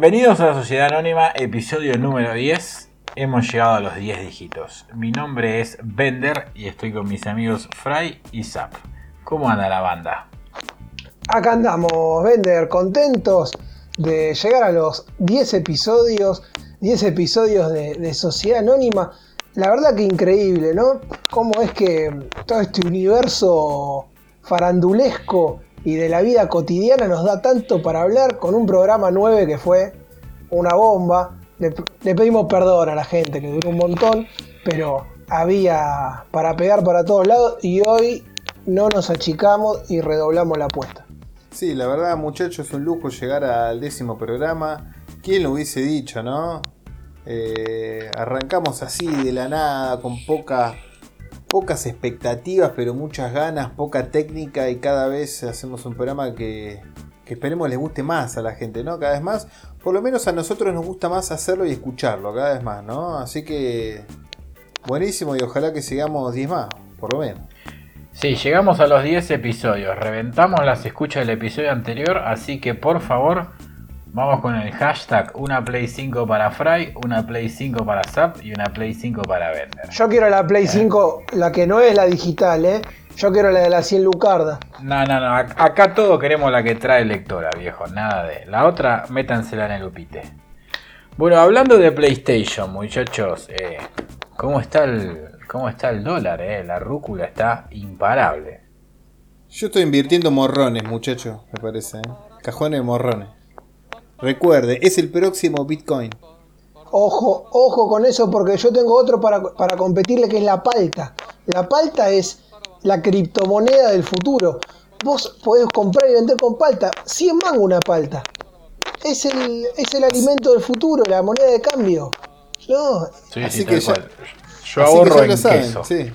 Bienvenidos a Sociedad Anónima, episodio número 10. Hemos llegado a los 10 dígitos. Mi nombre es Bender y estoy con mis amigos Fry y Zap. ¿Cómo anda la banda? Acá andamos, Bender, contentos de llegar a los 10 episodios, 10 episodios de Sociedad Anónima. La verdad que increíble, ¿no? Cómo es que todo este universo farandulesco y de la vida cotidiana nos da tanto para hablar con un programa 9 que fue una bomba. Le, pedimos perdón a la gente que duró un montón, pero había para pegar para todos lados y hoy no nos achicamos y redoblamos la apuesta. Sí, la verdad, muchachos, es un lujo llegar al décimo programa. ¿Quién lo hubiese dicho, no? Eh, arrancamos así de la nada, con poca, pocas expectativas, pero muchas ganas, poca técnica y cada vez hacemos un programa que, que esperemos les guste más a la gente, ¿no? Cada vez más, por lo menos a nosotros nos gusta más hacerlo y escucharlo, cada vez más, ¿no? Así que buenísimo y ojalá que sigamos 10 más, por lo menos. Sí, llegamos a los 10 episodios. Reventamos las escuchas del episodio anterior, así que por favor, vamos con el hashtag una Play 5 para Fry, una Play 5 para Zap y una Play 5 para Vender. Yo quiero la Play 5, la que no es la digital, ¿eh? Yo quiero la de la 100 Lucarda. No, no, no. ac- Acá todos queremos la que trae lectora, viejo. Nada de. La otra, métansela en el upite. Bueno, hablando de PlayStation, muchachos. eh, ¿cómo, está el, ¿Cómo está el dólar? Eh? La rúcula está imparable. Yo estoy invirtiendo morrones, muchachos, me parece. ¿eh? Cajones de morrones. Recuerde, es el próximo Bitcoin. Ojo, ojo con eso porque yo tengo otro para, para competirle que es la palta. La palta es la criptomoneda del futuro. Vos podés comprar y vender con palta. 100 mangos una palta. Es el, es el alimento del futuro, la moneda de cambio. No, Sí, Así sí, que ya-. Yo Así que ahorro ya en lo saben, queso. sí.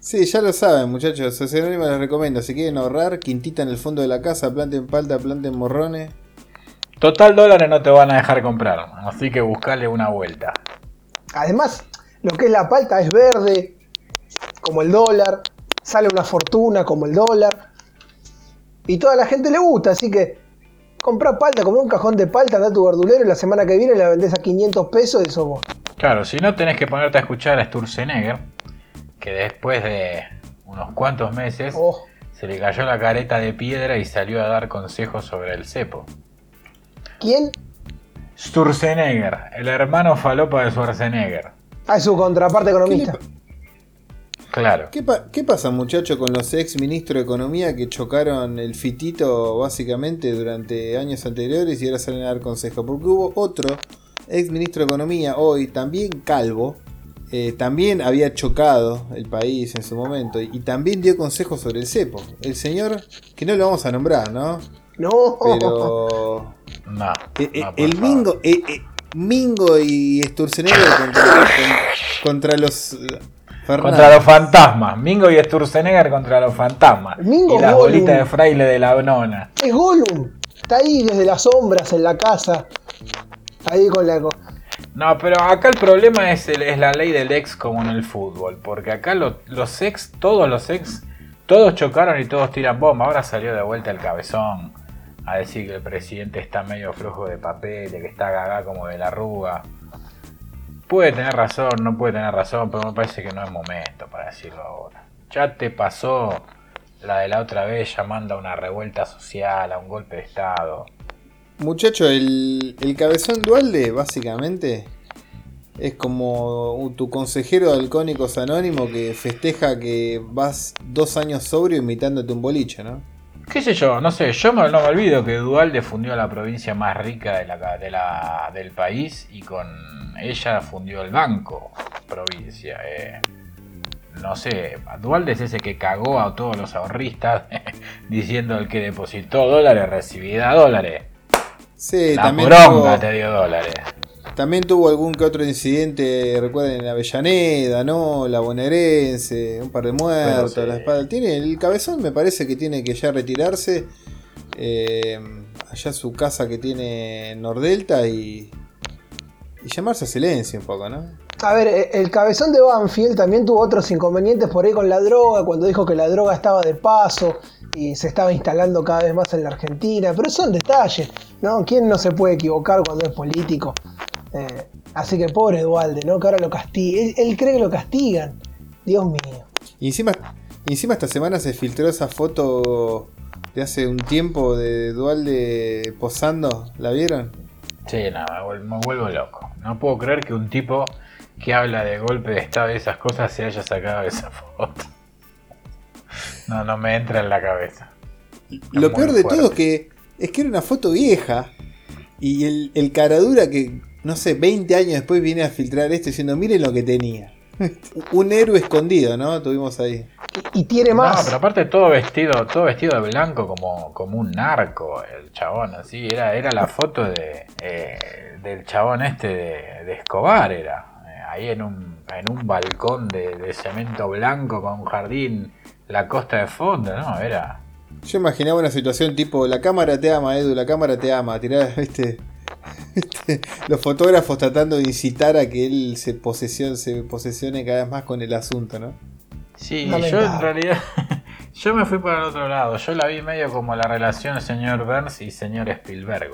Sí, ya lo saben, muchachos. Sociedad Anónima les recomiendo. Si quieren ahorrar, quintita en el fondo de la casa, planten palta, planten morrones. Total dólares no te van a dejar comprar. Así que buscale una vuelta. Además, lo que es la palta es verde, como el dólar, sale una fortuna como el dólar. Y toda la gente le gusta, así que compra palta, compra un cajón de palta, anda a tu verdulero y la semana que viene la vendés a 500 pesos y eso vos. Claro, si no tenés que ponerte a escuchar a Sturzenegger, que después de unos cuantos meses Oh, se le cayó la careta de piedra y salió a dar consejos sobre el cepo. ¿Quién? Sturzenegger, el hermano falopa de Schwarzenegger. Ah, es su contraparte economista. Claro. ¿Qué, pa- qué pasa, muchachos, con los ex ministros de Economía que chocaron el fitito básicamente durante años anteriores y ahora salen a dar consejos? Porque hubo otro ex ministro de Economía, hoy también calvo, eh, también había chocado el país en su momento y también dio consejos sobre el cepo. El señor, que no lo vamos a nombrar, ¿no? No, No. Pero no, Eh, eh, por el favor. Mingo, eh, eh, Mingo y Sturzenegger contra, con- contra los eh, Fernández. Contra los fantasmas. Mingo y Sturzenegger contra los fantasmas. Mingo y la Gollum. bolita de fraile de la nona. es Gollum. Está ahí desde las sombras en la casa. Ahí con la... No, pero acá el problema es, el- es la ley del ex como en el fútbol. Porque acá lo- los ex, todos los ex, todos chocaron y todos tiran bomba. Ahora salió de vuelta el cabezón a decir que el presidente está medio flojo de papel, que está gaga como de la arruga. Puede tener razón, no puede tener razón, pero me parece que no es momento para decirlo ahora. Ya te pasó la de la otra vez llamando a una revuelta social, a un golpe de estado. Muchacho, el, el cabezón dualde, básicamente, es como tu consejero de Alcohólicos Anónimo que festeja que vas dos años sobrio imitándote un boliche, ¿no? ¿Qué sé yo? No sé, yo me- no me olvido que Dualde fundió la provincia más rica de la, de la- del país y con ella fundió el banco provincia. eh. No sé, Dualde es ese que cagó a todos los ahorristas diciendo el que depositó dólares recibirá dólares. Sí, la también poronga tuvo, te dio dólares. También tuvo algún que otro incidente, recuerden, en Avellaneda, ¿no? La bonaerense, un par de muertos, sí. la espada. Tiene, el cabezón me parece que tiene que ya retirarse. eh, allá su casa que tiene en Nordelta y, y llamarse a silencio un poco, ¿no? A ver, eh, el cabezón de Banfield también tuvo otros inconvenientes por ahí con la droga, cuando dijo que la droga estaba de paso, y se estaba instalando cada vez más en la Argentina, pero son detalles, ¿no? ¿Quién no se puede equivocar cuando es político? Eh, así que pobre Dualde, ¿no? Que ahora lo castigan. Él, cree que lo castigan. Dios mío. Y encima, encima esta semana se filtró esa foto de hace un tiempo de Dualde posando. ¿La vieron? Sí, nada, me vuelvo loco. No puedo creer que un tipo que habla de golpe de estado y esas cosas se haya sacado esa foto. No, no me entra en la cabeza. Lo peor de todo es que es que era una foto vieja. Y el, el caradura que, no sé, 20 años después viene a filtrar esto diciendo, miren lo que tenía. Un héroe escondido, ¿no? Tuvimos ahí. Y, tiene más. No, pero aparte todo vestido, todo vestido de blanco como, como un narco, el chabón, así. Era, era la foto de, eh, del chabón este de, Escobar, era. Eh, ahí en un, en un balcón de, de cemento blanco con un jardín la costa de fondo, ¿no? Era. Yo imaginaba una situación tipo, la cámara te ama, Edu, la cámara te ama, tirar, viste, los fotógrafos tratando de incitar a que él se, posesione, se posesione cada vez más con el asunto, ¿no? Sí, yo en realidad, yo me fui para el otro lado, yo la vi medio como la relación señor Burns y señor Spielberg.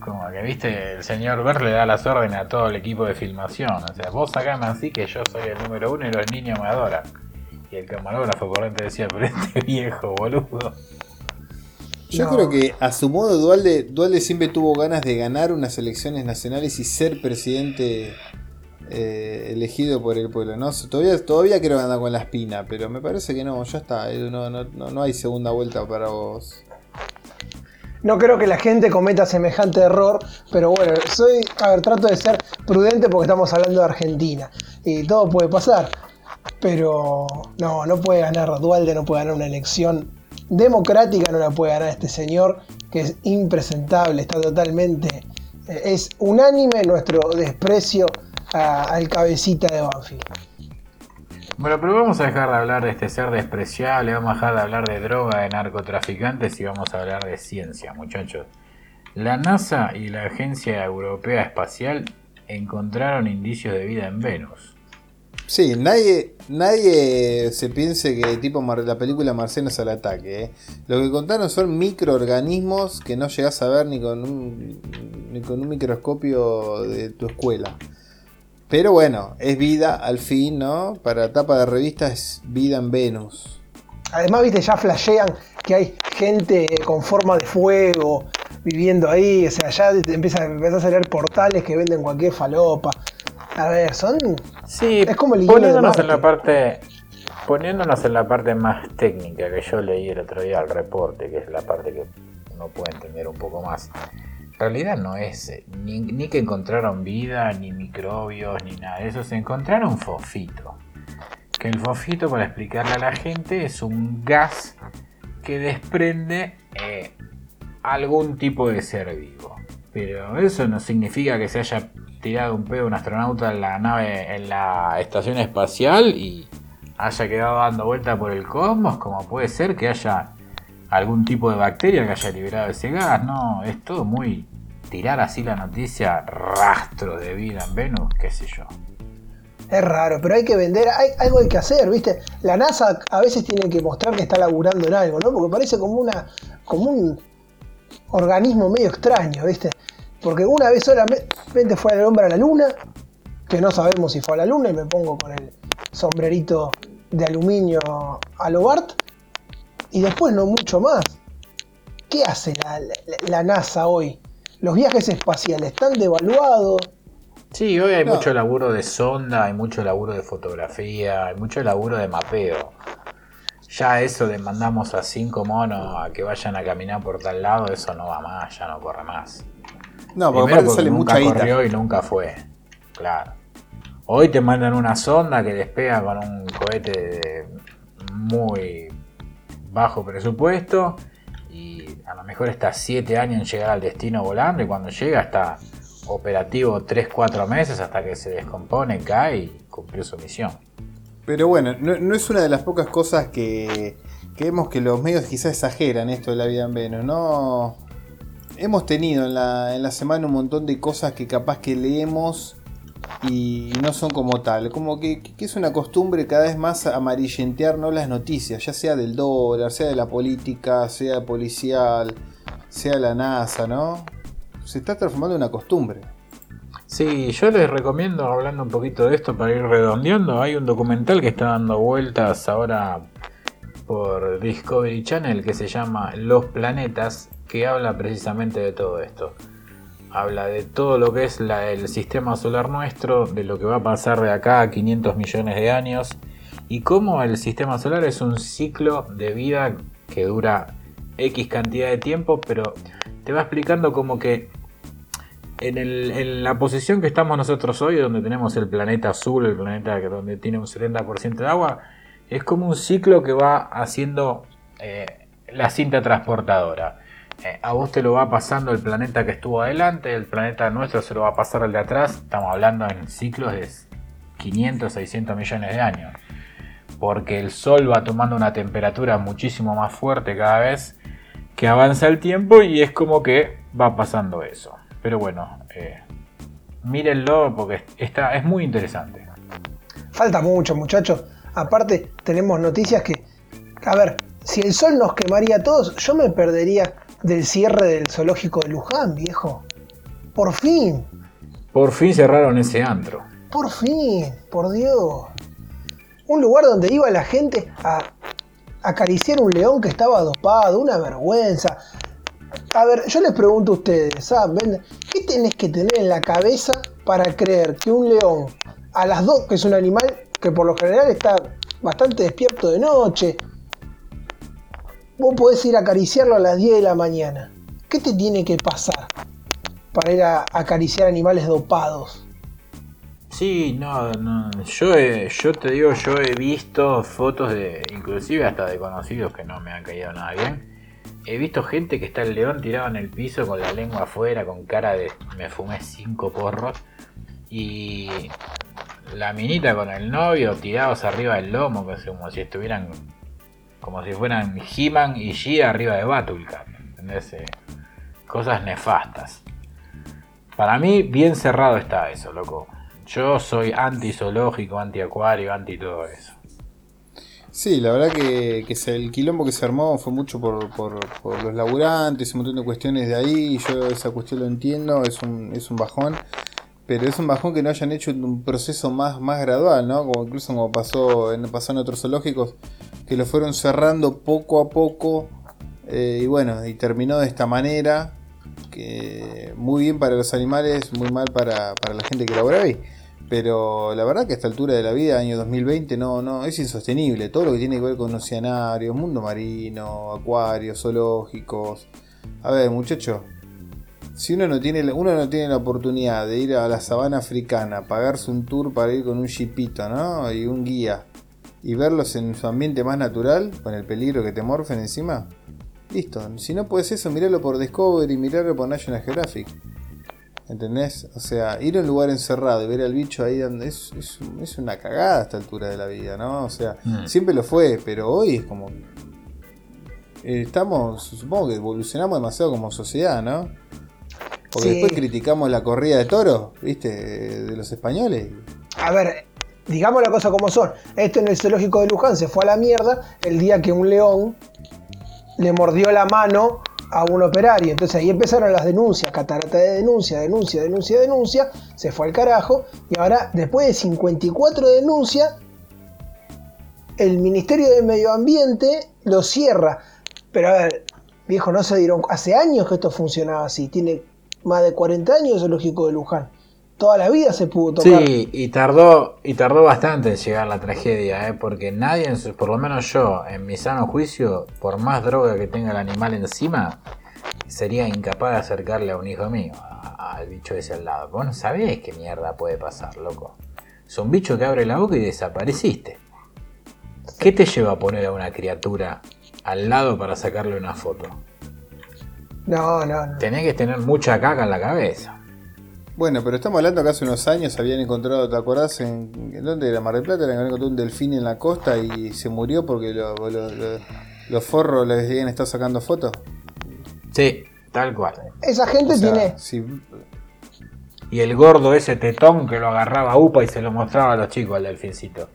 Como que, viste, el señor Burns le da las órdenes a todo el equipo de filmación. O sea, vos sacame así que yo soy el número uno y los niños me adoran. Y el camarógrafo por dentro decía, pero este viejo, boludo. Yo creo que a su modo Dualde, Dualde siempre tuvo ganas de ganar unas elecciones nacionales y ser presidente eh, elegido por el pueblo. ¿no? Todavía, todavía creo que anda con la espina, pero me parece que no, ya está, no, no, no hay segunda vuelta para vos. No creo que la gente cometa semejante error, pero bueno, soy, a ver, trato de ser prudente porque estamos hablando de Argentina y todo puede pasar. Pero no, no puede ganar Dualde, no puede ganar una elección democrática, no la puede ganar este señor que es impresentable, está totalmente... Eh, es unánime nuestro desprecio al cabecita de Banfield. Bueno, pero vamos a dejar de hablar de este ser despreciable, vamos a dejar de hablar de droga, de narcotraficantes y vamos a hablar de ciencia, muchachos. La NASA y la Agencia Europea Espacial encontraron indicios de vida en Venus. Sí, nadie, nadie se piense que tipo la película Marcianos al ataque. ¿eh? Lo que contaron son microorganismos que no llegas a ver ni con un, ni con un microscopio de tu escuela. Pero bueno, es vida al fin, ¿no? Para tapa de revista es vida en Venus. Además, viste, ya flashean que hay gente con forma de fuego viviendo ahí. O sea, ya empiezan, a salir portales que venden cualquier falopa. A ver, son. Sí, es como el poniéndonos en la parte. Poniéndonos en la parte más técnica que yo leí el otro día al reporte, que es la parte que uno puede entender un poco más. En realidad no es eh, ni, ni que encontraron vida, ni microbios, ni nada de eso. Se encontraron fosfito. Que el fosfito, para explicarle a la gente, es un gas que desprende eh, algún tipo de ser vivo. Pero eso no significa que se haya tirado un pedo un astronauta en la nave, en la estación espacial y haya quedado dando vuelta por el cosmos, como puede ser que haya algún tipo de bacteria que haya liberado ese gas, no, es todo muy tirar así la noticia, rastro de vida en Venus, qué sé yo. Es raro, pero hay que vender, hay, algo hay que hacer, ¿viste? La NASA a veces tiene que mostrar que está laburando en algo, ¿no? Porque parece como una como un organismo medio extraño, ¿viste? Porque una vez solamente fue el hombre a la luna, que no sabemos si fue a la luna, y me pongo con el sombrerito de aluminio a lo Bart, y después no mucho más. ¿Qué hace la, NASA hoy? Los viajes espaciales están devaluados. Sí, hoy hay mucho laburo de sonda, hay mucho laburo de fotografía, hay mucho laburo de mapeo. Ya eso de mandamos a cinco monos a que vayan a caminar por tal lado, eso no va más, ya no corre más. No, porque, aparte sale nunca mucha corrió y nunca fue. Claro. Hoy te mandan una sonda que despega con un cohete de muy bajo presupuesto y a lo mejor está 7 años en llegar al destino volando y cuando llega está operativo 3-4 meses hasta que se descompone, cae y cumplió su misión. Pero bueno, no, es una de las pocas cosas que, que vemos que los medios quizás exageran esto de la vida en Venus. No, hemos tenido en la, semana un montón de cosas que capaz que leemos y no son como tal. Como que, que es una costumbre cada vez más amarillentear ¿no? las noticias, ya sea del dólar, sea de la política, sea policial, sea la NASA, ¿no? Se está transformando en una costumbre. Sí, yo les recomiendo, hablando un poquito de esto para ir redondeando, hay un documental que está dando vueltas ahora por Discovery Channel que se llama Los Planetas, que habla precisamente de todo esto. Habla de todo lo que es el sistema solar nuestro, de lo que va a pasar de acá a 500 millones de años y cómo el sistema solar es un ciclo de vida que dura X cantidad de tiempo, pero te va explicando como que en, la posición que estamos nosotros hoy, donde tenemos el planeta azul, el planeta donde tiene un 70% de agua, es como un ciclo que va haciendo eh, la cinta transportadora. Eh, a vos te lo va pasando el planeta que estuvo adelante, el planeta nuestro se lo va a pasar el de atrás. Estamos hablando en ciclos de 500, 600 millones de años. Porque el Sol va tomando una temperatura muchísimo más fuerte cada vez que avanza el tiempo y es como que va pasando eso. Pero bueno, eh, mírenlo porque está, es muy interesante. Falta mucho, muchachos. Aparte, tenemos noticias que, a ver, si el sol nos quemaría a todos, yo me perdería del cierre del zoológico de Luján, viejo. Por fin. Por fin cerraron ese antro. Por fin, por Dios. Un lugar donde iba la gente a acariciar un león que estaba dopado, una vergüenza. A ver, yo les pregunto a ustedes, ¿saben? ¿Qué tenés que tener en la cabeza para creer que un león, a las dos, que es un animal que por lo general está bastante despierto de noche, vos podés ir a acariciarlo a las 10 de la mañana. ¿Qué te tiene que pasar para ir a acariciar animales dopados? Sí, no, no. Yo, yo te digo, yo he visto fotos de, inclusive hasta de conocidos que no me han caído nada bien. He visto gente que está el león tirado en el piso con la lengua afuera, con cara de me fumé cinco porros. Y la minita con el novio tirados arriba del lomo, como si estuvieran como si fueran He-Man y She arriba de Batulka. ¿Entendés? Eh, cosas nefastas. Para mí, bien cerrado está eso, loco. Yo soy anti-zoológico, anti-acuario, anti todo eso. Sí, la verdad que, el quilombo que se armó fue mucho por, los laburantes, un montón de cuestiones de ahí. Yo esa cuestión lo entiendo, es un, bajón. Pero es un bajón que no hayan hecho un proceso más, más gradual, ¿no? Como incluso como pasó en, pasó en otros zoológicos, que lo fueron cerrando poco a poco. Eh, y bueno, y terminó de esta manera. Que muy bien para los animales, muy mal para, la gente que labora ahí. Pero la verdad que a esta altura de la vida, año 2020, no, no, es insostenible. Todo lo que tiene que ver con oceanarios, mundo marino, acuarios, zoológicos. A ver, muchachos, si uno no tiene uno no tiene la oportunidad de ir a la sabana africana, pagarse un tour para ir con un jeepito, ¿no? Y un guía y verlos en su ambiente más natural, con el peligro que te morfen encima, listo. Si no puedes eso, mirarlo por Discovery, mirarlo por National Geographic. ¿Entendés? O sea, ir a un lugar encerrado y ver al bicho ahí donde es, es, una cagada a esta altura de la vida, ¿no? O sea, mm. siempre lo fue, pero hoy es como. Eh, estamos, supongo que evolucionamos demasiado como sociedad, ¿no? Porque después criticamos la corrida de toros, ¿viste? De los españoles. A ver, digamos la cosa como son. Esto en el zoológico de Luján se fue a la mierda el día que un león le mordió la mano a un operario. Entonces ahí empezaron las denuncias, catarata de denuncia, denuncia, denuncia, denuncia. Se fue al carajo. Y ahora, después de 54 denuncias, el Ministerio de Medio Ambiente lo cierra. Pero a ver, viejo, no se dieron. Hace años que esto funcionaba así. Tiene más de 40 años el zoológico de Luján. Toda la vida se pudo tocar. Sí, y tardó, y tardó bastante en llegar la tragedia, ¿eh? porque nadie, por lo menos yo, en mi sano juicio, por más droga que tenga el animal encima, sería incapaz de acercarle a un hijo mío, al bicho ese al lado. Vos no sabés qué mierda puede pasar, loco. Es un bicho que abre la boca y desapareciste. ¿Qué te lleva a poner a una criatura al lado para sacarle una foto? No, no, no. Tenés que tener mucha caca en la cabeza. Bueno, pero estamos hablando que hace unos años habían encontrado, ¿te acordás? ¿En, ¿en dónde era? Mar del Plata, habían encontrado un delfín en la costa y se murió porque los forros le habían estado sacando fotos. Sí, tal cual. Esa gente tiene. y el gordo ese tetón que lo agarraba a UPA y se lo mostraba a los chicos al delfincito.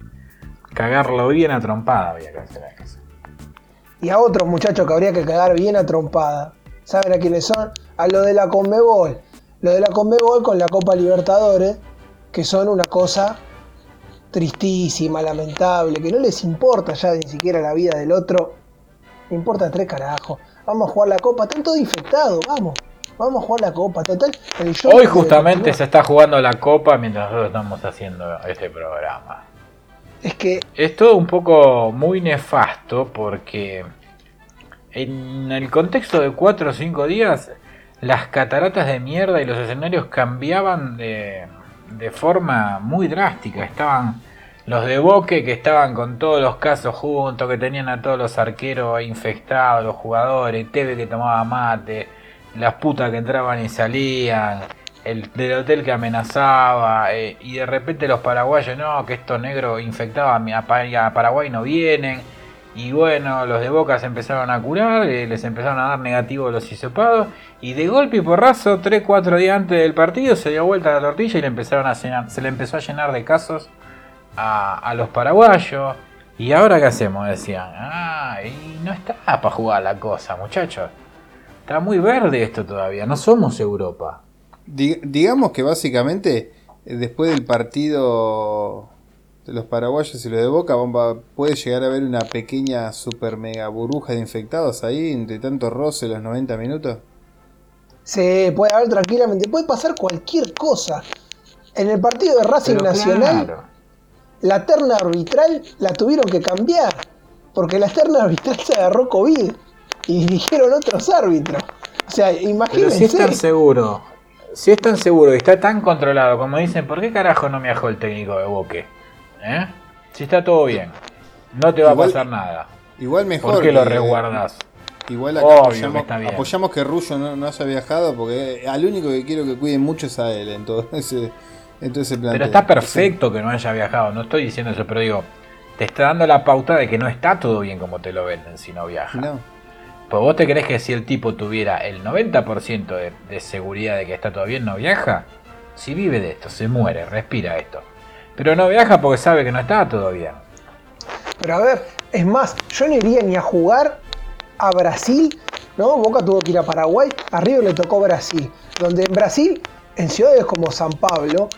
Cagarlo bien a trompada había que hacer eso. Y a otros muchachos que habría que cagar bien a trompada. ¿Saben a quiénes son? A lo de la Conmebol. Lo de la Conmebol con la Copa Libertadores, que son una cosa tristísima, lamentable, que no les importa ya ni siquiera la vida del otro. No importa tres carajos. Vamos a jugar la Copa, están todos infectados, vamos. Vamos a jugar la Copa, total. el Hoy justamente se está jugando la copa mientras nosotros estamos haciendo este programa. Es que Es todo un poco muy nefasto porque en el contexto de 4 o 5 días las cataratas de mierda y los escenarios cambiaban de, de forma muy drástica. Estaban los de Boque que estaban con todos los casos juntos, que tenían a todos los arqueros infectados, los jugadores, Teve que tomaba mate, las putas que entraban y salían, el del hotel que amenazaba, eh, y de repente los paraguayos, no, que estos negros infectaban a, a Paraguay no vienen. Y bueno, los de Boca se empezaron a curar, eh, les empezaron a dar negativo los hisopados. Y de golpe y porrazo, 3-4 días antes del partido, se dio vuelta la tortilla y le empezaron a llenar, se le empezó a llenar de casos a, los paraguayos. ¿Y ahora qué hacemos? Decían. Ah, y no está para jugar la cosa, muchachos. Está muy verde esto todavía, no somos Europa. Di- digamos que básicamente eh, después del partido los paraguayos y los de Boca bomba, puede llegar a haber una pequeña super mega burbuja de infectados ahí entre tanto roce los 90 minutos. se puede haber tranquilamente, puede pasar cualquier cosa. En el partido de Racing Pero Nacional, claro. la terna arbitral la tuvieron que cambiar. Porque la terna arbitral se agarró COVID. Y dijeron otros árbitros. O sea, Pero imagínense. si es tan seguro, si es tan seguro y está tan controlado como dicen, ¿por qué carajo no me viajó el técnico de Boque? ¿Eh? Si está todo bien, no te va Igual- a pasar nada. Igual mejor. ¿Por qué lo que- resguardas? Igual acá Obvio que apoyamos, bien. apoyamos que Rullo no, no haya viajado porque al único que quiero que cuiden mucho es a él en todo ese, en todo ese plantel. Pero está perfecto que no haya viajado, no estoy diciendo eso, pero digo, te está dando la pauta de que no está todo bien como te lo venden si no viaja. No. Pues vos te crees que si el tipo tuviera el 90% de, de seguridad de que está todo bien, no viaja. Si vive de esto, se muere, respira esto. Pero no viaja porque sabe que no está bien. Pero a ver, es más, yo no iría ni a jugar a Brasil, ¿no? Boca tuvo que ir a Paraguay, a River le tocó Brasil. Donde en Brasil, en ciudades como San Pablo,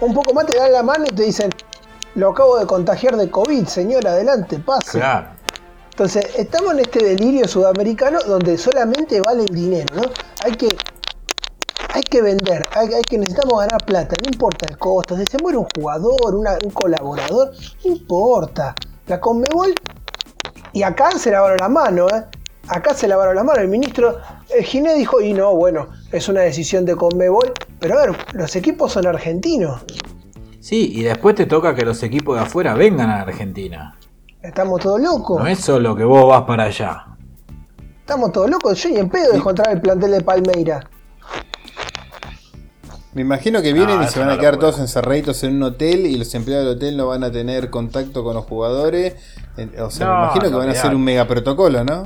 un poco más te dan la mano y te dicen, lo acabo de contagiar de COVID, señor, adelante, pase. Claro. Entonces, estamos en este delirio sudamericano donde solamente vale el dinero, ¿no? Hay que, hay que vender, hay, hay que necesitamos ganar plata, no importa el costo. Si se muere un jugador, una- un colaborador, no importa. La Conmebol, y acá se lavaron la mano, ¿eh? Acá se lavaron la mano. El ministro eh, Giné dijo, y no, bueno, es una decisión de Conmebol. Pero a ver, los equipos son argentinos. Sí, y después te toca que los equipos de afuera vengan a Argentina. Estamos todos locos. No es solo que vos vas para allá. Estamos todos locos. Yo ni en pedo de encontrar el plantel de Palmeira. Me imagino que vienen No, y se van a quedar todos encerraditos en un hotel y los empleados del hotel no van a tener contacto con los jugadores. O sea, me No, imagino que no, van a hacer un mega protocolo, ¿no?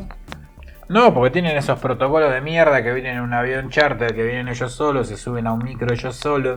No, porque tienen esos protocolos de mierda que vienen en un avión charter, que vienen ellos solos, se suben a un micro ellos solos,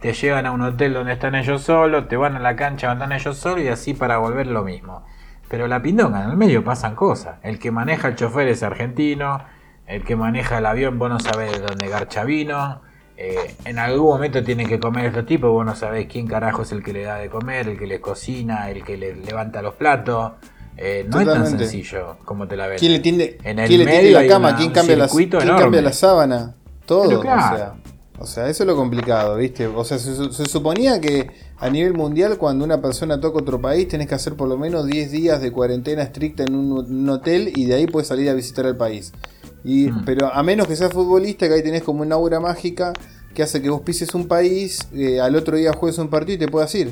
te llegan a un hotel donde están ellos solos, te van a la cancha donde están ellos solos y así para volver lo mismo. Pero la pindonga, en el medio pasan cosas. El que maneja el chofer es argentino, el que maneja el avión vos no sabés de dónde garcha vino. Eh, en algún momento tienen que comer estos tipos, vos no sabés quién carajo es el que le da de comer, el que les cocina, el que le levanta los platos. Eh, no es tan sencillo como te la ven. ¿Quién le tiende, En el quién le tiende la cama? una- ¿Quién, cambia la, quién enorme. cambia la sábana? Todo. Claro. o, sea, o sea, eso es lo complicado, ¿viste? O sea, se, su- se suponía que a nivel mundial, cuando una persona toca otro país, tenés que hacer por lo menos 10 días de cuarentena estricta en un, un hotel y de ahí puedes salir a visitar el país. Y, Mm. Pero a menos que seas futbolista, que ahí tenés como una aura mágica que hace que vos pises un país, eh, al otro día juegues un partido y te puedas ir.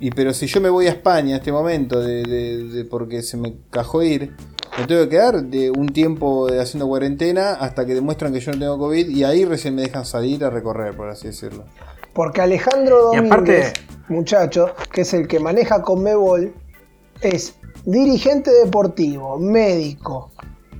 Y pero si yo me voy a España en este momento, de, de- de- porque se me cajó ir, me tengo que quedar de un tiempo de haciendo cuarentena hasta que demuestran que yo no tengo COVID y ahí recién me dejan salir a recorrer, por así decirlo. Porque Alejandro Domínguez, aparte- muchacho, que es el que maneja Conmebol, es dirigente deportivo, médico,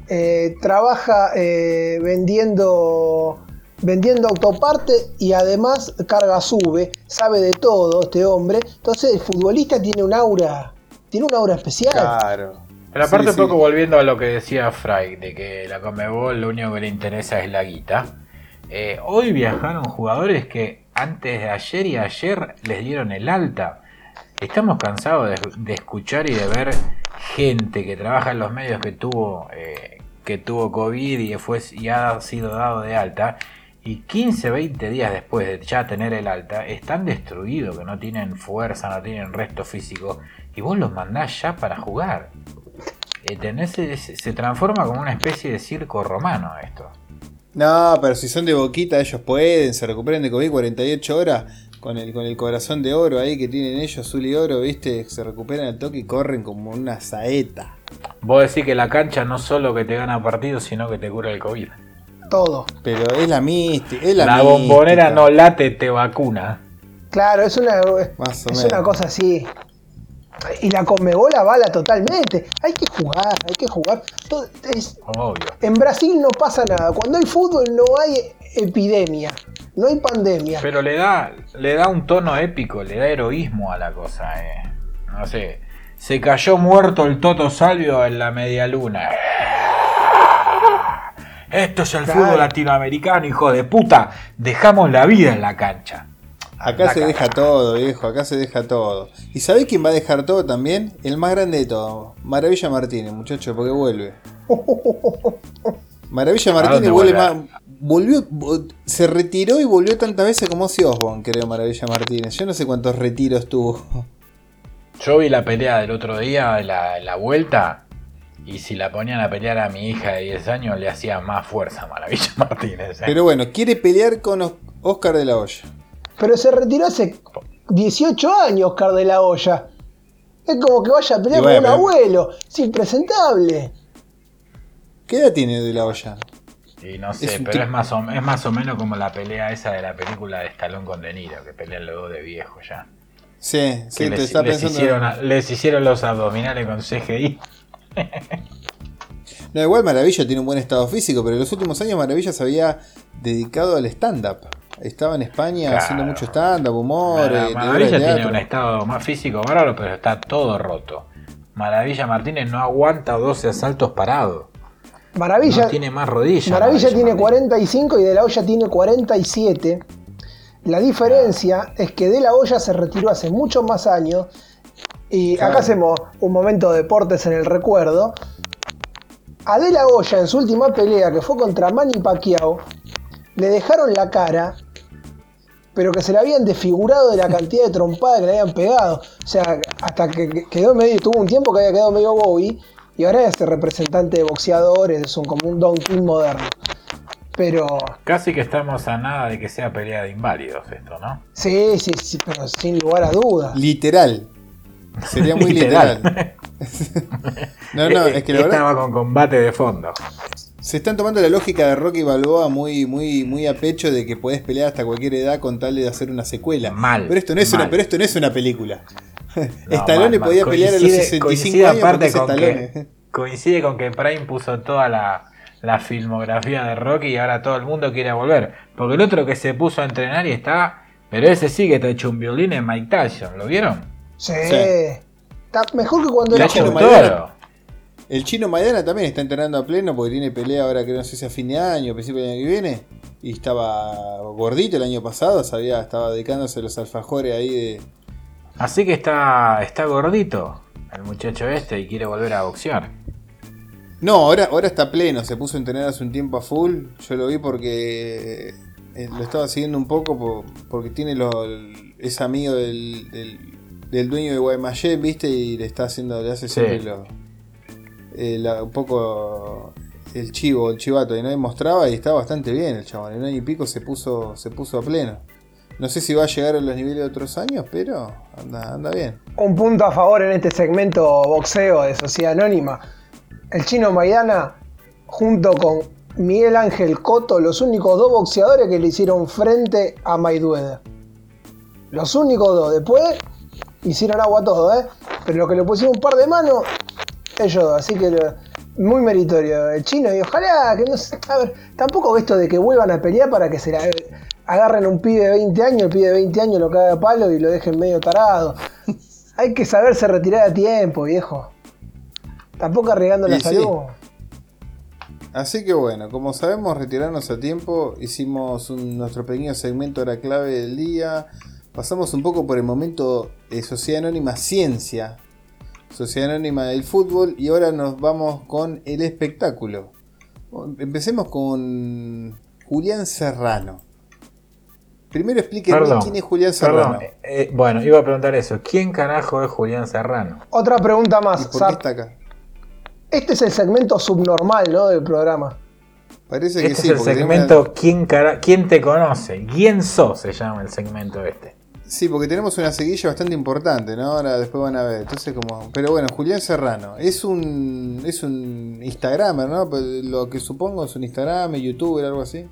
eh, trabaja eh, vendiendo vendiendo autoparte y además carga sube, sabe de todo este hombre. Entonces el futbolista tiene un aura, tiene un aura especial. Claro. Pero aparte Sí, un poco sí. volviendo a lo que decía Fry, de que la Comebol lo único que le interesa es la guita. eh, hoy viajaron jugadores que antes de ayer y ayer les dieron el alta. Estamos cansados de, de escuchar y de ver gente que trabaja en los medios que tuvo eh, que tuvo COVID y, fue, y ha sido dado de alta. Y 15, 20 días después de ya tener el alta, están destruidos, que no tienen fuerza, no tienen resto físico. Y vos los mandás ya para jugar. Se, transforma como una especie de circo romano esto. No, pero si son de boquita, ellos pueden, se recuperen de COVID 48 horas con el, con el corazón de oro ahí que tienen ellos, azul y oro, ¿viste? Se recuperan al toque y corren como una saeta. Vos decís que la cancha no solo que te gana partidos, sino que te cura el COVID. Todo. Pero es la mística, es la, La, mística. bombonera no late, te vacuna. Claro, es una, Más o es menos. una cosa así. Y la Conmebol avala totalmente. Hay que jugar, hay que jugar. Todo- es- Obvio. en Brasil no pasa nada. Cuando hay fútbol no hay epidemia, no hay pandemia. Pero le da, le da un tono épico, le da heroísmo a la cosa. Eh. No sé. Se cayó muerto el Toto Salvio en la media luna. Esto es el fútbol latinoamericano, hijo de puta. Dejamos la vida en la cancha. Acá se deja todo, viejo, acá se deja todo. ¿Y sabés quién va a dejar todo también? El más grande de todo, Maravilla Martínez, muchacho, porque vuelve. Maravilla ¿A Martínez vuelve más. Volvió, vo- se retiró y volvió tantas veces como Ozzy Osbourne, creo, Maravilla Martínez. Yo no sé cuántos retiros tuvo. Yo vi la pelea del otro día, la, la vuelta, y si la ponían a pelear a mi hija de 10 años, le hacía más fuerza a Maravilla Martínez. eh. Pero bueno, quiere pelear con Os- Oscar de la Hoya. Pero se retiró hace 18 años Oscar de la Hoya. Es como que vaya a pelear con un pero- abuelo. Es impresentable. ¿Qué edad tiene de la Hoya? Y no sé, Es pero es más, o, es más o menos como la pelea esa de la película de Stallone con De Niro, que pelean los dos de viejo ya. Sí, sí, Que te les, está les pensando. hicieron, les hicieron los abdominales con CGI. No, igual Maravilla tiene un buen estado físico, pero en los últimos años Maravilla se había dedicado al stand-up. Estaba en España Claro. haciendo mucho stand-up, humor, eh, Maravilla tiene un estado más físico bárbaro, pero está todo roto. Maravilla Martínez no aguanta 12 asaltos parados. Maravilla, No tiene más rodillas. Maravilla tiene Martínez. 45 y De La Hoya tiene 47. La diferencia es que De La Hoya se retiró hace muchos más años. Y Claro. acá hacemos un momento de deportes en el recuerdo. A De La Hoya en su última pelea, que fue contra Manny Pacquiao, le dejaron la cara, pero que se le habían desfigurado de la cantidad de trompadas que le habían pegado. O sea, hasta que quedó medio, tuvo un tiempo que había quedado medio Bowie, y ahora es representante de boxeadores, es un, como un Don King moderno. Pero Casi que estamos a nada de que sea pelea de inválidos esto, ¿no? sí, sí, sí, pero sin lugar a dudas. Literal. Sería muy literal. Literal. no, no, es que la verdad Estaba con combate de fondo. se están tomando la lógica de Rocky Balboa muy, muy, muy a pecho de que podés pelear hasta cualquier edad con tal de hacer una secuela. Mal, Pero esto no es una, pero esto no es una película. No, Stallone mal, mal. podía pelear a los Coincide- 65 coincide años aparte con Stallone. que, coincide con que Prime puso toda la, la filmografía de Rocky y ahora todo el mundo quiere volver. Porque el otro que se puso a entrenar y está. Pero ese sí que está hecho un violín en Mike Tyson, ¿lo vieron? Sí. Sí. Está mejor que cuando era Chino. Maidana. El chino Maidana también está entrenando a pleno porque tiene pelea ahora que no sé si a fin de año, principio del año que viene. Y estaba gordito el año pasado, sabía, estaba dedicándose a los alfajores ahí de. Así que está, está gordito el muchacho este y quiere volver a boxear. No, ahora, ahora está pleno, se puso a entrenar hace un tiempo a full. Yo lo vi porque eh, lo estaba siguiendo un poco por- porque tiene lo, es amigo del, del, del dueño de Guaymallén, ¿viste? Y le está haciendo, le hace Sí. siempre lo, eh, la- un poco el chivo, el chivato, y no mostraba y está bastante bien el chabón. En un año y pico se puso, se puso a pleno. No sé si va a llegar a los niveles de otros años, pero anda, anda bien. Un punto a favor en este segmento boxeo de Sociedad Anónima. El chino Maidana, junto con Miguel Ángel Cotto, los únicos dos boxeadores que le hicieron frente a Mayweather. Los únicos dos. Después hicieron agua todo, ¿eh? Pero lo que le pusieron un par de manos, ellos dos. Así que Muy meritorio el chino y ojalá que no se- A ver, tampoco esto de que vuelvan a pelear para que se la agarren un pibe de 20 años, el pibe de 20 años lo caga a palo y lo dejen medio tarado. Hay que saberse retirar a tiempo, viejo. Tampoco arriesgando la Y sí. salud. Así que bueno, como sabemos retirarnos a tiempo, hicimos un- nuestro pequeño segmento hora clave del día. Pasamos un poco por el momento de Sociedad Anónima Ciencia, Sociedad Anónima del Fútbol y ahora nos vamos con el espectáculo. Empecemos con Julián Serrano. Primero explíquenme Perdón, quién es Julián Serrano. Perdón, eh, eh, bueno, iba a preguntar eso. ¿Quién carajo es Julián Serrano? Otra pregunta ¿Y más. por qué Zap. está acá? Este es el segmento subnormal, ¿no? Del programa. Parece que Este sí. es el segmento una- ¿quién, cara- ¿Quién te conoce? ¿Quién sos? Se llama el segmento este. Sí, porque tenemos una seguilla bastante importante, ¿no? Ahora después van a ver. Entonces como. Pero bueno, Julián Serrano. Es un. es un Instagramer, ¿no? Pues Lo que supongo es un Instagram, youtuber, algo así.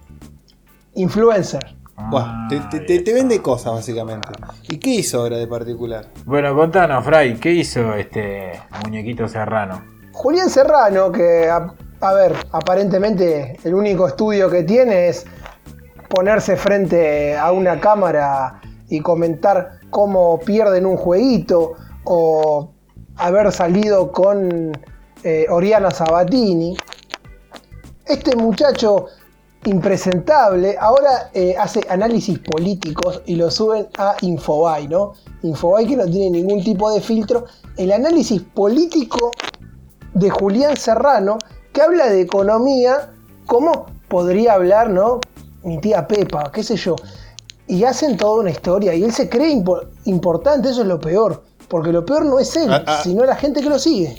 Influencer. Buah, te, te- te- te vende cosas básicamente. ¿Y qué hizo ahora de particular? Bueno, contanos, Fray, ¿qué hizo este muñequito serrano? Julián Serrano, que a, ver, aparentemente el único estudio que tiene es ponerse frente a una cámara y comentar cómo pierden un jueguito o haber salido con eh, Oriana Sabatini. Este muchacho impresentable ahora eh, hace análisis políticos y lo suben a Infobay, ¿no? Infobay que no tiene ningún tipo de filtro. El análisis político de Julián Serrano que habla de economía como podría hablar, ¿no? Mi tía Pepa, qué sé yo. Y hacen toda una historia y él se cree impo- importante, eso es lo peor. Porque lo peor no es él, Ah, ah. sino la gente que lo sigue.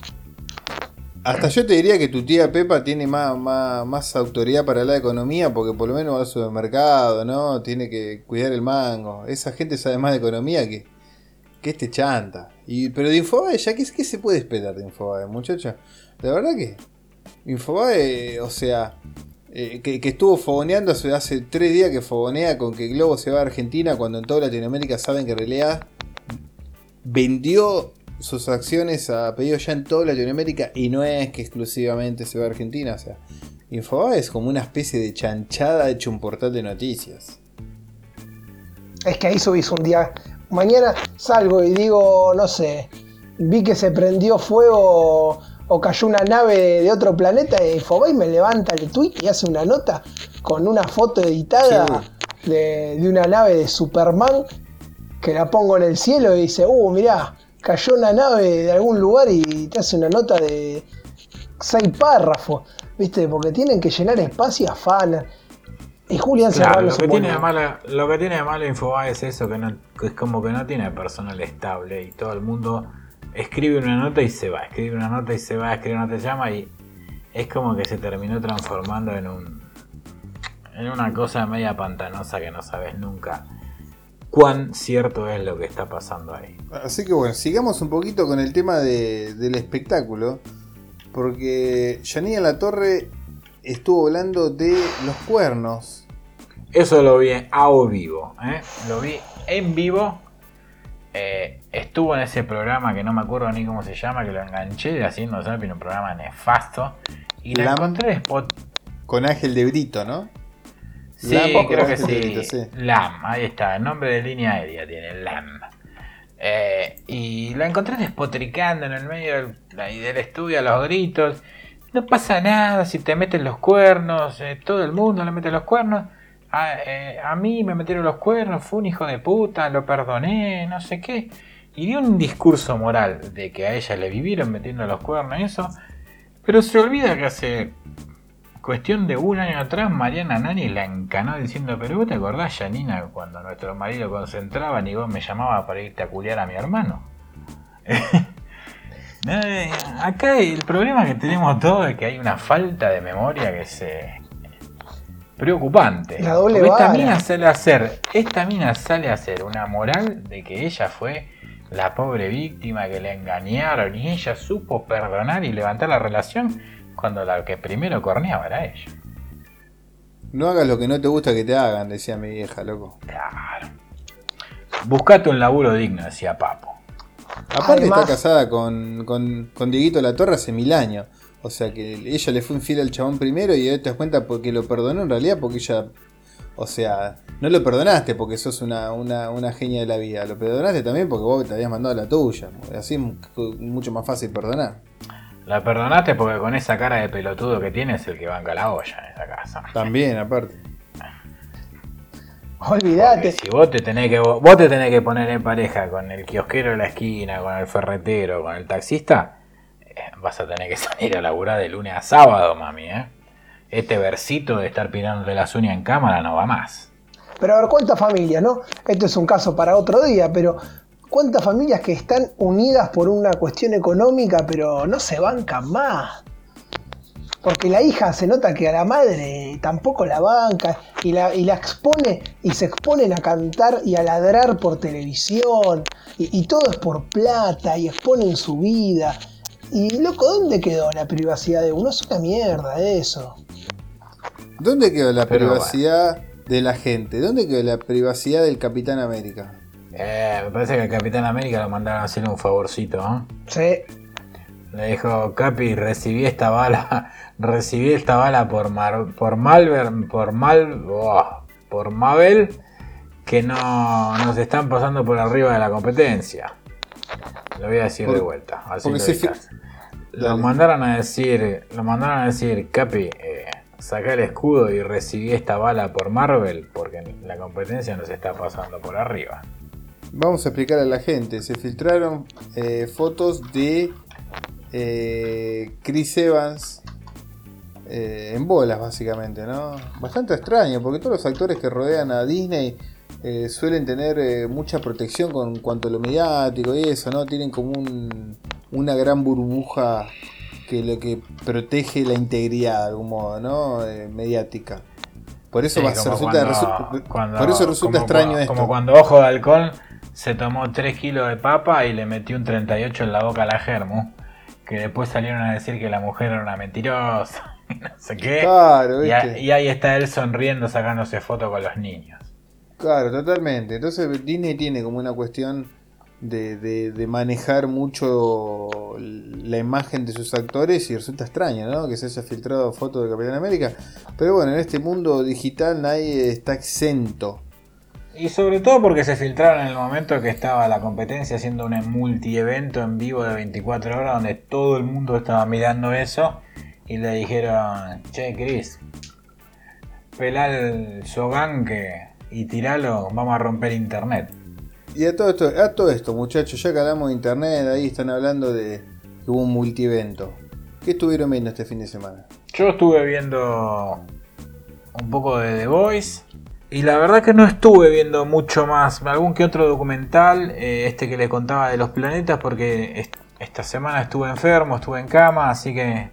Hasta yo te diría que tu tía Pepa tiene más, más, más autoridad para de economía porque por lo menos va al supermercado, ¿no? Tiene que cuidar el mango. Esa gente sabe más de economía que, que este chanta. Y, pero de Infobae, ya ¿qué, se puede esperar de Infobae, muchacha? La verdad que Infobae, o sea, eh, que, estuvo fogoneando hace, hace tres días que fogonea con que Globo se va a Argentina cuando en toda Latinoamérica saben que en realidad vendió sus acciones a pedido ya en toda Latinoamérica y no es que exclusivamente se va a Argentina. O sea, Infobae es como una especie de chanchada hecho un portal de noticias. Es que ahí subís un día. Mañana salgo y digo, no sé, vi que se prendió fuego o cayó una nave de otro planeta y Infobay me levanta el tweet y hace una nota con una foto editada de, de una nave de Superman que la pongo en el cielo y dice, uh, mirá, cayó una nave de algún lugar y te hace una nota de seis párrafos, ¿viste? Porque tienen que llenar espacio a fan. Y Julián Claro, Serrano lo es que, tiene de malo, lo que tiene de malo Infobae es eso, que, no, que es como que no tiene personal estable y todo el mundo escribe una nota y se va, escribe una nota y se va, escribe una nota y se llama y es como que se terminó transformando en un en una cosa media pantanosa que no sabes nunca cuán cierto es lo que está pasando ahí. Así que bueno, sigamos un poquito con el tema de- del espectáculo. Porque Janina La Torre estuvo hablando de los cuernos. Eso lo vi a vivo, ¿eh? lo vi en vivo. Eh, estuvo en ese programa que no me acuerdo ni cómo se llama, que lo enganché de haciendo zapping, un programa nefasto. Y la encontré de spot. Con Ángel de Brito, ¿no? Sí, Lam, creo que sí. Brito, sí. LAM, ahí está, el nombre de línea aérea tiene, LAM. Eh, y la encontré despotricando en el medio del, estudio a los gritos. No pasa nada si te meten los cuernos, eh, todo el mundo le mete los cuernos. A, eh, a mí me metieron los cuernos, fue un hijo de puta, lo perdoné, no sé qué. Y dio un discurso moral de que a ella le vivieron metiendo los cuernos y eso. Pero se olvida que hace cuestión de un año atrás Mariana Nani la encanó diciendo, pero vos te acordás, Janina, cuando nuestro marido concentraban y vos me llamabas para irte a culiar a mi hermano. Eh, Acá el problema que tenemos todos es que hay una falta de memoria que es eh, preocupante. La doble Porque esta mina sale a hacer, esta mina sale a hacer una moral de que ella fue la pobre víctima que le engañaron y ella supo perdonar y levantar la relación cuando la que primero corneaba era ella. No hagas lo que no te gusta que te hagan, decía mi vieja, loco. Claro. Buscate un laburo digno, decía Papo. Aparte Además- está casada con, con, con Dieguito La Torre hace mil años. O sea que ella le fue infiel al chabón primero y ahora te das cuenta porque lo perdonó en realidad porque ella. O sea, no lo perdonaste porque sos una, una, una genia de la vida. Lo perdonaste también porque vos te habías mandado la tuya. Así es mucho más fácil perdonar. La perdonaste porque con esa cara de pelotudo que tiene es el que banca la olla en esa casa. También, aparte. Olvídate. Si vos te tenés que vos te tenés que poner en pareja con el kiosquero de la esquina, con el ferretero, con el taxista, vas a tener que salir a laburar de lunes a sábado, mami, ¿eh? Este versito de estar de las uñas en cámara no va más. Pero a ver, ¿cuántas familias, no? Esto es un caso para otro día, pero ¿cuántas familias que están unidas por una cuestión económica, pero no se bancan más? Porque la hija se nota que a la madre tampoco la banca y la, y la expone y se exponen a cantar y a ladrar por televisión y, todo es por plata y exponen su vida. Y loco, ¿dónde quedó la privacidad de uno? Es una mierda eso. ¿Dónde quedó la privacidad de la gente? ¿Dónde quedó la privacidad del Capitán América? Eh, me parece que el Capitán América lo mandaron a hacer un favorcito, ¿no? Sí. Le dijo, Capi, recibí esta bala, recibí esta bala por Mar, por Malver, por Mal, oh, por Mabel, que no nos están pasando por arriba de la competencia. Lo voy a decir de vuelta. Así lo, lo mandaron a decir, lo mandaron a decir, Capi, eh, saca el escudo y recibí esta bala por Marvel, porque la competencia nos está pasando por arriba. Vamos a explicar a la gente. Se filtraron eh, fotos de eh, Chris Evans eh, en bolas, básicamente, ¿no? Bastante extraño, porque todos los actores que rodean a Disney eh, suelen tener mucha protección con cuanto a lo mediático y eso, ¿no? Tienen como una gran burbuja que lo que protege la integridad de algún modo, ¿no? mediática. Por eso, resulta, por eso resulta extraño esto. Como cuando Ojo de Halcón se tomó 3 kilos de papa y le metió un 38 en la boca a la germo que después salieron a decir que la mujer era una mentirosa, no sé qué. Claro, y, ahí está él sonriendo sacándose fotos con los niños. Claro, totalmente. Entonces Disney tiene como una cuestión de, manejar mucho la imagen de sus actores y resulta extraño, ¿no? Que se haya filtrado fotos de Capitán América. Pero bueno, en este mundo digital nadie está exento y sobre todo porque se filtraron en el momento que estaba la competencia haciendo un multi-evento en vivo de 24 horas donde todo el mundo estaba mirando eso y le dijeron, che Chris, pelá el Soganque y tiralo, vamos a romper internet. Y a todo esto, a todo esto muchachos, ya que hablamos de internet, ahí están hablando de que hubo un multi-evento. ¿Qué estuvieron viendo este fin de semana? Yo estuve viendo un poco de The Voice y la verdad que no estuve viendo mucho más, algún que otro documental, eh, este que le contaba de los planetas, porque esta semana estuve enfermo, estuve en cama, así que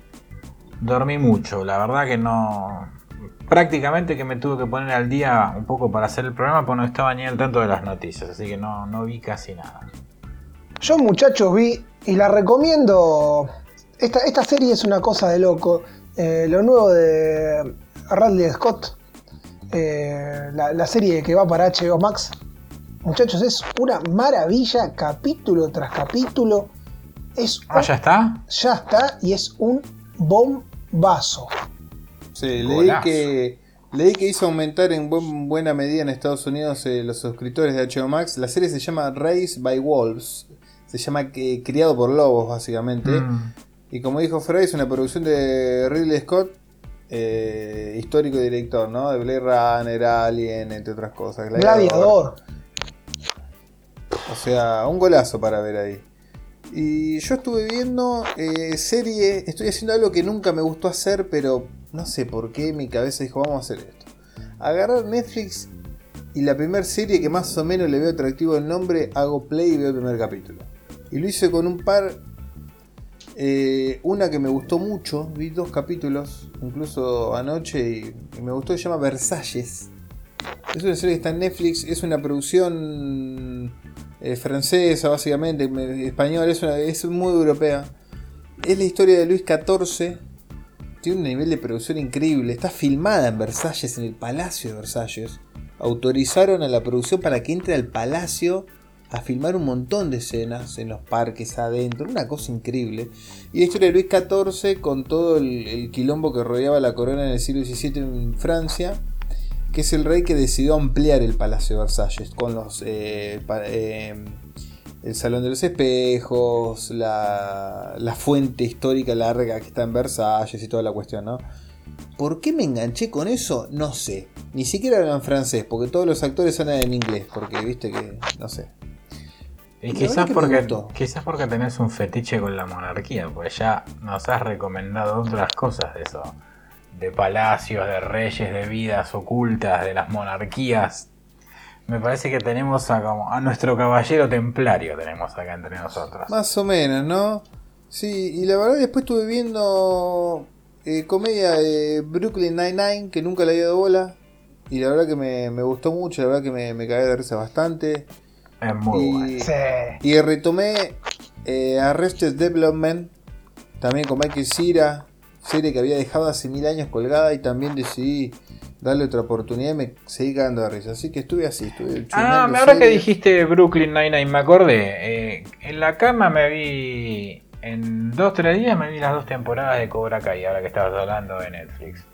dormí mucho. La verdad que no... Prácticamente que me tuve que poner al día un poco para hacer el programa, porque no estaba ni al tanto de las noticias, así que no, no vi casi nada. Yo muchachos vi, y la recomiendo, esta, esta serie es una cosa de loco, eh, lo nuevo de Radley Scott eh, la, serie que va para HBO Max. Muchachos, es una maravilla, capítulo tras capítulo. Es ah, ¿ya está? Ya está y es un bombazo. Sí, leí que, leí que hizo aumentar en buena medida en Estados Unidos eh, los suscriptores de HBO Max. La serie se llama Race by Wolves. Se llama que, Criado por Lobos, básicamente. Mm. Y como dijo Frey, es una producción de Ridley Scott eh, histórico director, ¿no? De Blade Runner, Alien, entre otras cosas. Gladiador. O sea, un golazo para ver ahí. Y yo estuve viendo eh, serie, estoy haciendo algo que nunca me gustó hacer, pero no sé por qué mi cabeza dijo, vamos a hacer esto. Agarrar Netflix y la primera serie que más o menos le veo atractivo el nombre, hago play y veo el primer capítulo. Y lo hice con un par eh, una que me gustó mucho, vi dos capítulos, incluso anoche, y, me gustó, se llama Versalles. Es una serie que está en Netflix, es una producción eh, francesa, básicamente, española, es, es muy europea. Es la historia de Luis XIV, tiene un nivel de producción increíble, está filmada en Versalles, en el Palacio de Versalles. Autorizaron a la producción para que entre al palacio a filmar un montón de escenas en los parques adentro, una cosa increíble. Y la historia de Luis XIV con todo el, quilombo que rodeaba la corona en el siglo XVII en Francia, que es el rey que decidió ampliar el Palacio de Versalles con los... Eh, eh, el Salón de los Espejos, la, la, fuente histórica larga que está en Versalles y toda la cuestión, ¿no? ¿Por qué me enganché con eso? No sé. Ni siquiera hablan francés, porque todos los actores hablan en inglés, porque viste que, no sé. Y quizás porque, quizás porque tenés un fetiche con la monarquía, pues ya nos has recomendado otras cosas de eso. De palacios, de reyes, de vidas ocultas, de las monarquías me parece que tenemos a, como, a nuestro caballero templario, tenemos acá entre nosotros. Más o menos, ¿no? Sí, y la verdad después estuve viendo eh, comedia de Brooklyn Nine-Nine, que nunca le había dado bola. Y la verdad que me, gustó mucho, la verdad que me, me cagué de risa bastante. Es muy y, bueno. Y retomé eh, Arrested Development, también con Michael Cera, serie que había dejado hace mil años colgada y también decidí darle otra oportunidad y me seguí cagando de risa. Así que estuve así, estuve Ah, ahora que dijiste Brooklyn Nine-Nine, me acordé. Eh, en la cama me vi. En dos tres días me vi las dos temporadas de Cobra Kai, ahora que estabas hablando de Netflix.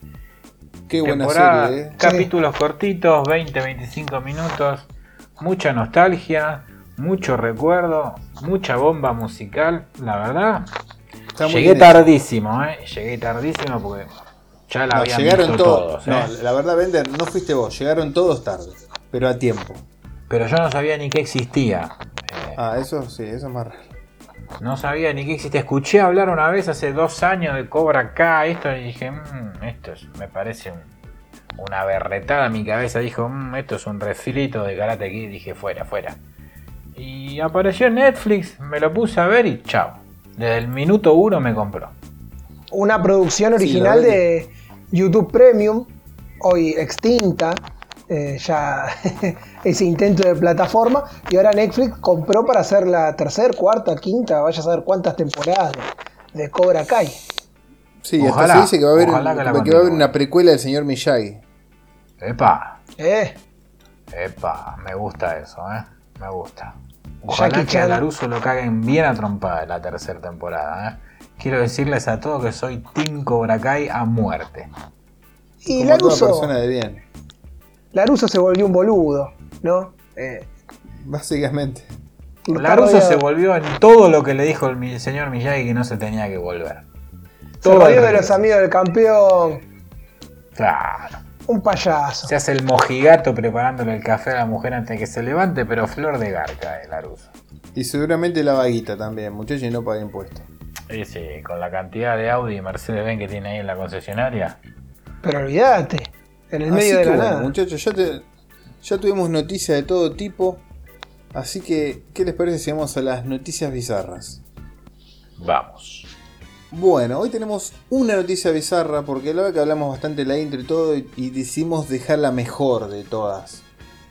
Qué buena serie, eh. Capítulos cortitos, 20-25 minutos. Mucha nostalgia, mucho recuerdo, mucha bomba musical. La verdad, llegué tardísimo, ¿eh? Llegué tardísimo porque ya la llegaron todos. No, ¿eh? la verdad, Bender, no fuiste vos. Llegaron todos tarde, pero a tiempo. Pero yo no sabía ni que existía. Eh, ah, eso sí, eso es más raro. No sabía ni que existía. Escuché hablar una vez hace dos años de Cobra K, esto, y dije, mmm, esto me parece una berretada. Mi cabeza dijo, mmm, esto es un refilito de Karate Kid. Dije, fuera, fuera. Y apareció en Netflix, me lo puse a ver y chao. Desde el minuto uno me compró. Una producción original de YouTube Premium, hoy extinta, eh, ya ese intento de plataforma, y ahora Netflix compró para hacer la tercera, cuarta, quinta, vaya a saber cuántas temporadas de, Cobra Kai. Sí, hasta se dice que va a haber, que va a haber una precuela del señor Miyagi. Epa. Eh. Epa, me gusta eso, eh. Me gusta. Ojalá que a Laruso lo caguen bien a trompada en la tercera temporada, eh. Quiero decirles a todos que soy Team Cobra Kai a muerte. Y Como Laruso. persona de bien. Laruso se volvió un boludo, ¿no? Eh, Básicamente. Laruso se volvió en todo lo que le dijo el señor Miyagi que no se tenía que volver. Todo se de los amigos del campeón. Claro. Un payaso. Se hace el mojigato preparándole el café a la mujer antes de que se levante, pero flor de garca, el Laruso. Y seguramente la vaguita también, muchachos, y no paga impuestos. Sí, sí, con la cantidad de Audi y Mercedes-Benz que tiene ahí en la concesionaria. Pero olvídate, en el medio de la nada. Muchachos, ya, ya tuvimos noticias de todo tipo. Así que, ¿qué les parece si vamos a las noticias bizarras? Vamos. Bueno, hoy tenemos una noticia bizarra porque la verdad que hablamos bastante de la intro y todo y, y decidimos dejarla mejor de todas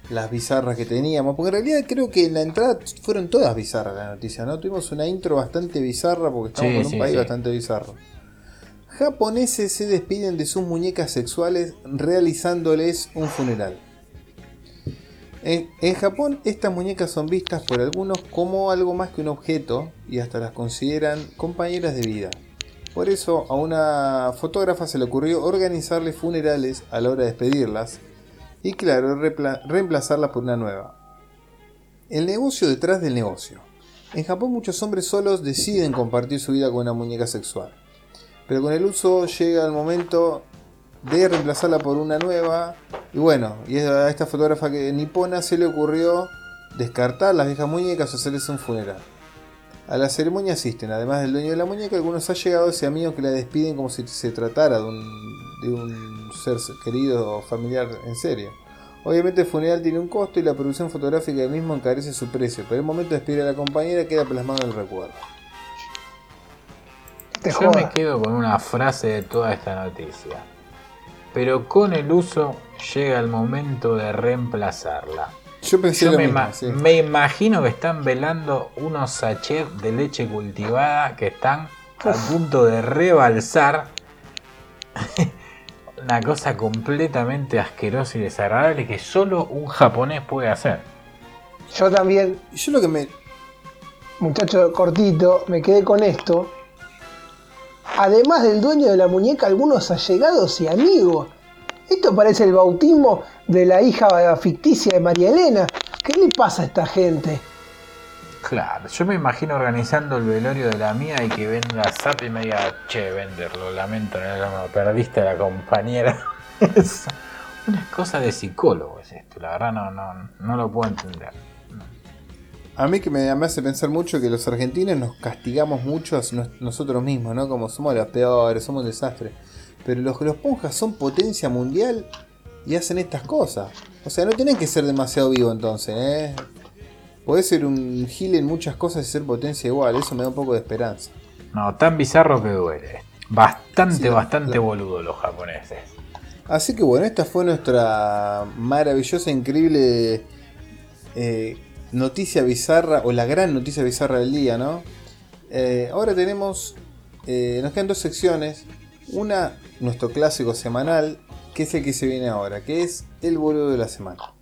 las bizarras que teníamos. Porque en realidad creo que en la entrada fueron todas bizarras las noticias, ¿no? Tuvimos una intro bastante bizarra porque estamos en un país bastante bizarro. Japoneses se despiden de sus muñecas sexuales realizándoles un funeral. En, en, Japón estas muñecas son vistas por algunos como algo más que un objeto y hasta las consideran compañeras de vida. Por eso a una fotógrafa se le ocurrió organizarle funerales a la hora de despedirlas y claro, reemplazarla por una nueva. El negocio detrás del negocio. En Japón muchos hombres solos deciden compartir su vida con una muñeca sexual. Pero con el uso llega el momento de reemplazarla por una nueva. Y bueno, y a esta fotógrafa que nipona se le ocurrió descartar las viejas muñecas o hacerles un funeral. A la ceremonia asisten, además del dueño de la muñeca, algunos allegados y amigos que la despiden como si se tratara de un ser querido o familiar en serio. Obviamente el funeral tiene un costo y la producción fotográfica del mismo encarece su precio, pero el momento de despedir a la compañera queda plasmado en el recuerdo. Yo me quedo con una frase de toda esta noticia. Pero con el uso llega el momento de reemplazarla. Yo pensé me, me imagino que están velando unos sachets de leche cultivada que están a punto de rebalsar una cosa completamente asquerosa y desagradable que solo un japonés puede hacer. Yo también, Yo lo que me. muchacho cortito, me quedé con esto. Además del dueño de la muñeca, algunos allegados y amigos. Esto parece el bautismo de la hija ficticia de María Elena. ¿Qué le pasa a esta gente? Claro, yo me imagino organizando el velorio de la mía y que venga Zap y me diga, che, Bender, lo lamento, alma, perdiste a la compañera. Es una cosa de psicólogo es esto, la verdad no, no, no lo puedo entender. A mí que me, me hace pensar mucho que los argentinos nos castigamos mucho a nos- nosotros mismos, ¿no? Como somos los peores, somos un desastre. Pero los, los ponjas son potencia mundial y hacen estas cosas. O sea, no tienen que ser demasiado vivo entonces, ¿eh? Podés ser un gil en muchas cosas y ser potencia igual, eso me da un poco de esperanza. No, tan bizarro que duele. Bastante, Sí, bastante claro. boludo los japoneses. Así que bueno, esta fue nuestra maravillosa, increíble eh, noticia bizarra, o la gran noticia bizarra del día, ¿no? Eh, ahora tenemos, eh, nos quedan dos secciones. Una, nuestro clásico semanal, que es el que se viene ahora, que es el boludo de la semana.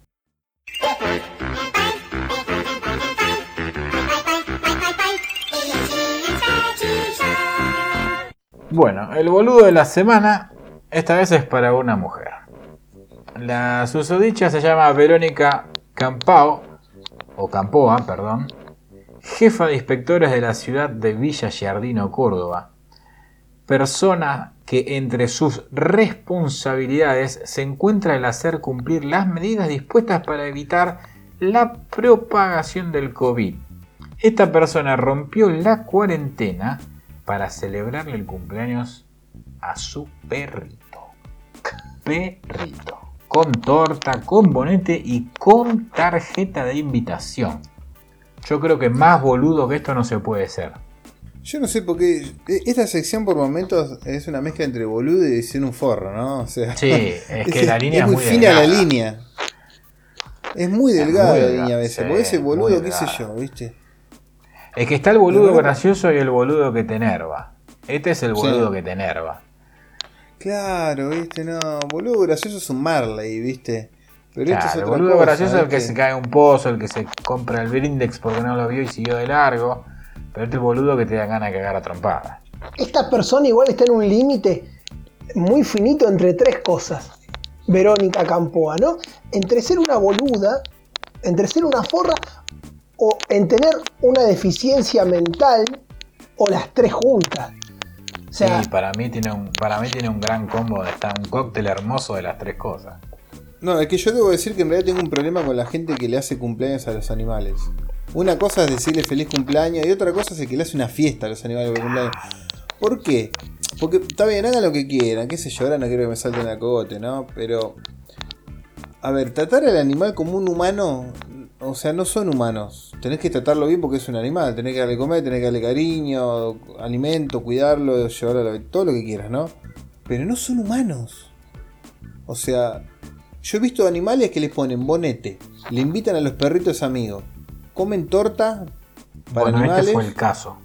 Bueno, el boludo de la semana esta vez es para una mujer. La susodicha se llama Verónica Campao, o Campoa, perdón, jefa de inspectores de la ciudad de Villa Giardino, Córdoba. Persona que entre sus responsabilidades se encuentra el hacer cumplir las medidas dispuestas para evitar la propagación del COVID. Esta persona rompió la cuarentena para celebrarle el cumpleaños a su perrito. Perrito. Con torta, con bonete y con tarjeta de invitación. Yo creo que más boludo que esto no se puede ser. Yo no sé por qué. e- Esta sección por momentos es una mezcla entre boludo y ser un forro, ¿no? O sea, Sí, es que la línea es muy muy fina la línea. Es muy delgada muy la línea a veces. sí, porque ese boludo, qué sé yo, ¿viste? Es que está el boludo gracioso y el boludo que te enerva. Este es el Sí. boludo que te enerva. Claro, ¿viste? No, boludo gracioso es un Marley, ¿viste? Pero esto es Claro, el otra boludo cosa, gracioso es el que se cae en un pozo, el que se compra el brindex porque no lo vio y siguió de largo. Pero este es el boludo que te da ganas de cagar a trompada. Esta persona igual está en un límite muy finito entre tres cosas. Verónica Campoa, ¿no? Entre ser una boluda, entre ser una forra o en tener una deficiencia mental o las tres juntas. O sea, Sí, para mí tiene un, para mí tiene un gran combo, de está un cóctel hermoso de las tres cosas. No, es que yo debo decir que en realidad tengo un problema con la gente que le hace cumpleaños a los animales. Una cosa es decirle feliz cumpleaños y otra cosa es el que le hace una fiesta a los animales por cumpleaños. ¿Por qué? Porque está bien, hagan lo que quieran, qué sé yo, ahora no quiero que me salten a cogote, ¿no? Pero. A ver, tratar al animal como un humano. O sea, no son humanos. Tenés que tratarlo bien porque es un animal. Tenés que darle comer, tenés que darle cariño, alimento, cuidarlo, llevarlo a la- todo lo que quieras, ¿no? Pero no son humanos. O sea, yo he visto animales que les ponen bonete, le invitan a los perritos amigos, comen torta para bueno, animales este fue el caso.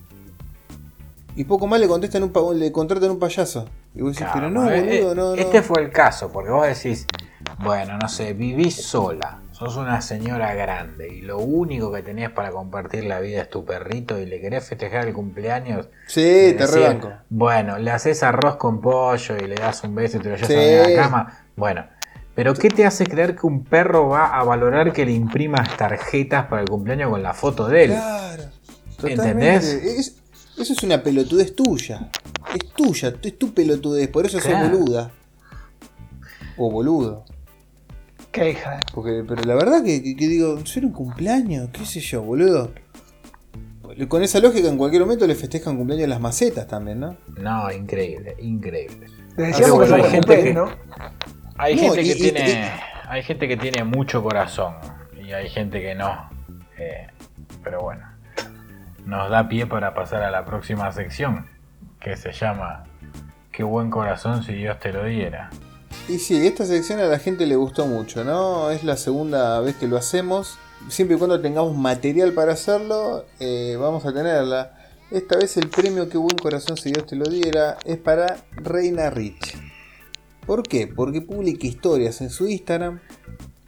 y poco más le contestan un le contratan un payaso. Y vos decís, Claro, pero no, eh, boludo, no, no. Este fue el caso, porque vos decís, bueno, no sé, vivís sola, sos una señora grande y lo único que tenés para compartir la vida es tu perrito y le querés festejar el cumpleaños. Sí, te decís, rebanco. Bueno, le haces arroz con pollo y le das un beso y te lo llevas Sí. a la cama. Bueno, pero ¿qué te hace creer que un perro va a valorar que le imprimas tarjetas para el cumpleaños con la foto de él? Claro. ¿Entendés? Es- eso es una pelotudez tuya. Es tuya, es tu pelotudez, por eso Claro. sos boluda. O boludo. Qué hija de- Porque, pero la verdad que, que- que digo, ser un cumpleaños, qué sé yo, boludo. Con esa lógica, en cualquier momento le festejan cumpleaños a las macetas también, ¿no? No, increíble, increíble. Le decíamos que hay gente que- ¿no? Hay No, gente y- que y- tiene. Hay gente que tiene mucho corazón. Y hay gente que no. Eh, pero bueno. Nos da pie para pasar a la próxima sección. Que se llama Qué buen corazón si Dios te lo diera. Y sí, esta sección a la gente le gustó mucho, ¿no? Es la segunda vez que lo hacemos. Siempre y cuando tengamos material para hacerlo, eh, vamos a tenerla. Esta vez el premio Qué buen corazón si Dios te lo diera es para Reina Rich. ¿Por qué? Porque publica historias en su Instagram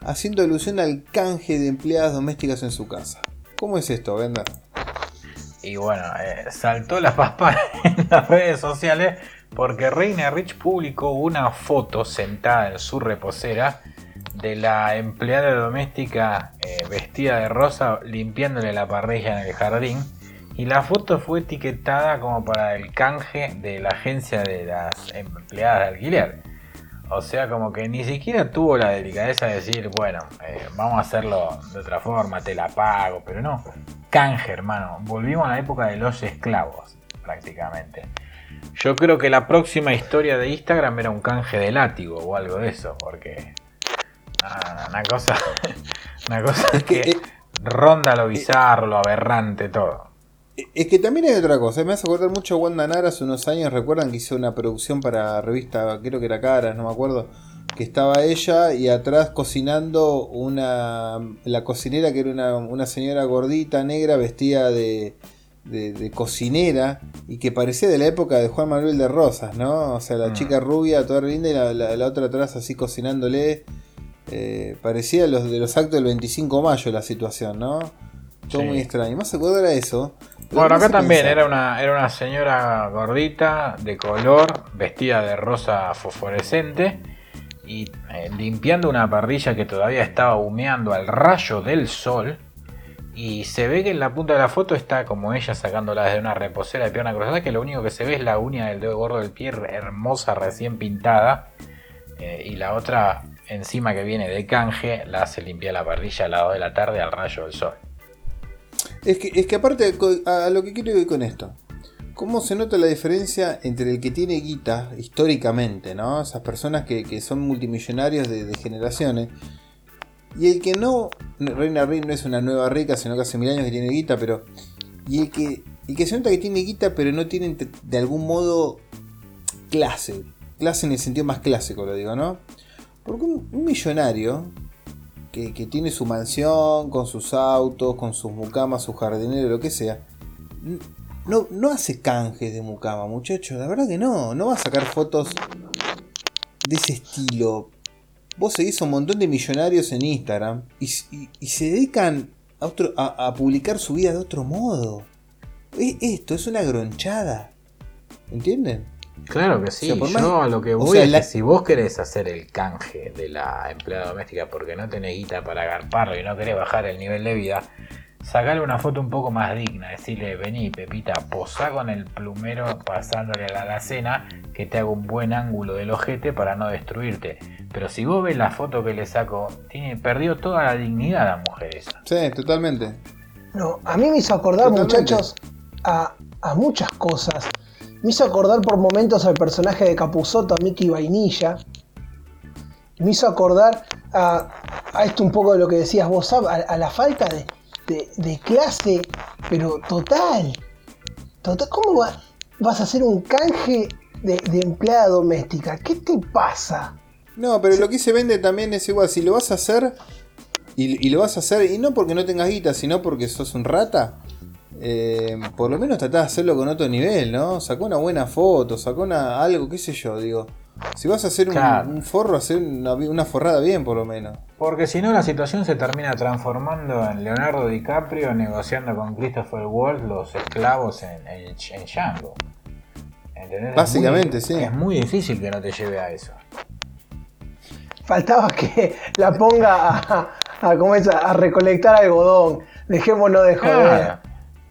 haciendo alusión al canje de empleadas domésticas en su casa. ¿Cómo es esto, Venda? Y bueno, eh, saltó la paspa en las redes sociales porque Reina Rich publicó una foto sentada en su reposera de la empleada doméstica eh, vestida de rosa limpiándole la parrilla en el jardín. Y la foto fue etiquetada como para el canje de la agencia de las empleadas de alquiler. O sea, como que ni siquiera tuvo la delicadeza de decir, bueno, eh, vamos a hacerlo de otra forma, te la pago, pero no. Canje, hermano. Volvimos a la época de los esclavos, prácticamente. Yo creo que la próxima historia de Instagram era un canje de látigo o algo de eso, porque. una cosa. Una cosa que eh, ronda lo bizarro, lo aberrante, todo. Es que también hay otra cosa, me hace acordar mucho a Wanda Nara hace unos años, recuerdan que hizo una producción para revista, creo que era Caras, no me acuerdo, que estaba ella y atrás cocinando una la cocinera que era una, una señora gordita, negra, vestida de, de, cocinera y que parecía de la época de Juan Manuel de Rosas, ¿no? O sea, la mm. chica rubia, toda linda y la, otra atrás así cocinándole. Eh, parecía los de los actos del 25 de mayo la situación, ¿no? Todo muy extraño. Más se era eso. Bueno, acá también era una, era una señora gordita, de color, vestida de rosa fosforescente y eh, limpiando una parrilla que todavía estaba humeando al rayo del sol y se ve que en la punta de la foto está como ella sacándola desde una reposera de pierna cruzada, que lo único que se ve es la uña del dedo gordo del pie hermosa, recién pintada. Eh, y la otra encima que viene de canje la hace limpiar la parrilla a las 2 de la tarde al rayo del sol. Es que, es que aparte, a lo que quiero ir con esto. ¿Cómo se nota la diferencia entre el que tiene guita históricamente, ¿no? Esas personas que, son multimillonarios de generaciones y el que no, Reina Rey no es una nueva rica, sino que hace mil años que tiene guita, pero. Y el que, el que se nota que tiene guita, pero no tiene de algún modo clase. Clase en el sentido más clásico, lo digo, ¿no? Porque un, millonario que, tiene su mansión, con sus autos, con sus mucamas, su jardinero, lo que sea, no, no hace canjes de mucama, muchachos. La verdad que no. No va a sacar fotos de ese estilo vos seguís a un montón de millonarios en Instagram y, se dedican a, publicar su vida de otro modo. esto es una gronchada. ¿Entienden? Claro que sí. Yo a lo que voy es que si vos querés hacer el canje de la empleada doméstica porque no tenés guita para agarparlo y no querés bajar el nivel de vida, sacarle una foto un poco más digna, decirle, vení Pepita, posá con el plumero pasándole a la alacena que te haga un buen ángulo del ojete para no destruirte. Pero si vos ves la foto que le saco, tiene, perdió toda la dignidad la mujer esa. Sí, totalmente. No, a mí me hizo acordar, muchachos, a, muchas cosas. Me hizo acordar por momentos al personaje de Capuzoto, a Mickey Vainilla. Me hizo acordar a, esto un poco de lo que decías vos, a la falta de, de, clase, pero total. total ¿Cómo vas a hacer un canje de, empleada doméstica? ¿Qué te pasa? No, pero lo que se vende también es igual. Si lo vas a hacer y, lo vas a hacer, y no porque no tengas guita, sino porque sos un rata, eh, por lo menos tratás de hacerlo con otro nivel, ¿no? Sacó una buena foto, sacó una, algo, qué sé yo, digo. Si vas a hacer un, forro, hacer una, forrada bien por lo menos. Porque si no la situación se termina transformando en Leonardo DiCaprio negociando con Christopher Waltz los esclavos en, en, Django. Básicamente, sí. Es muy difícil que no te lleve a eso. Faltaba que la ponga a, a, a recolectar algodón. Dejémonos de joder.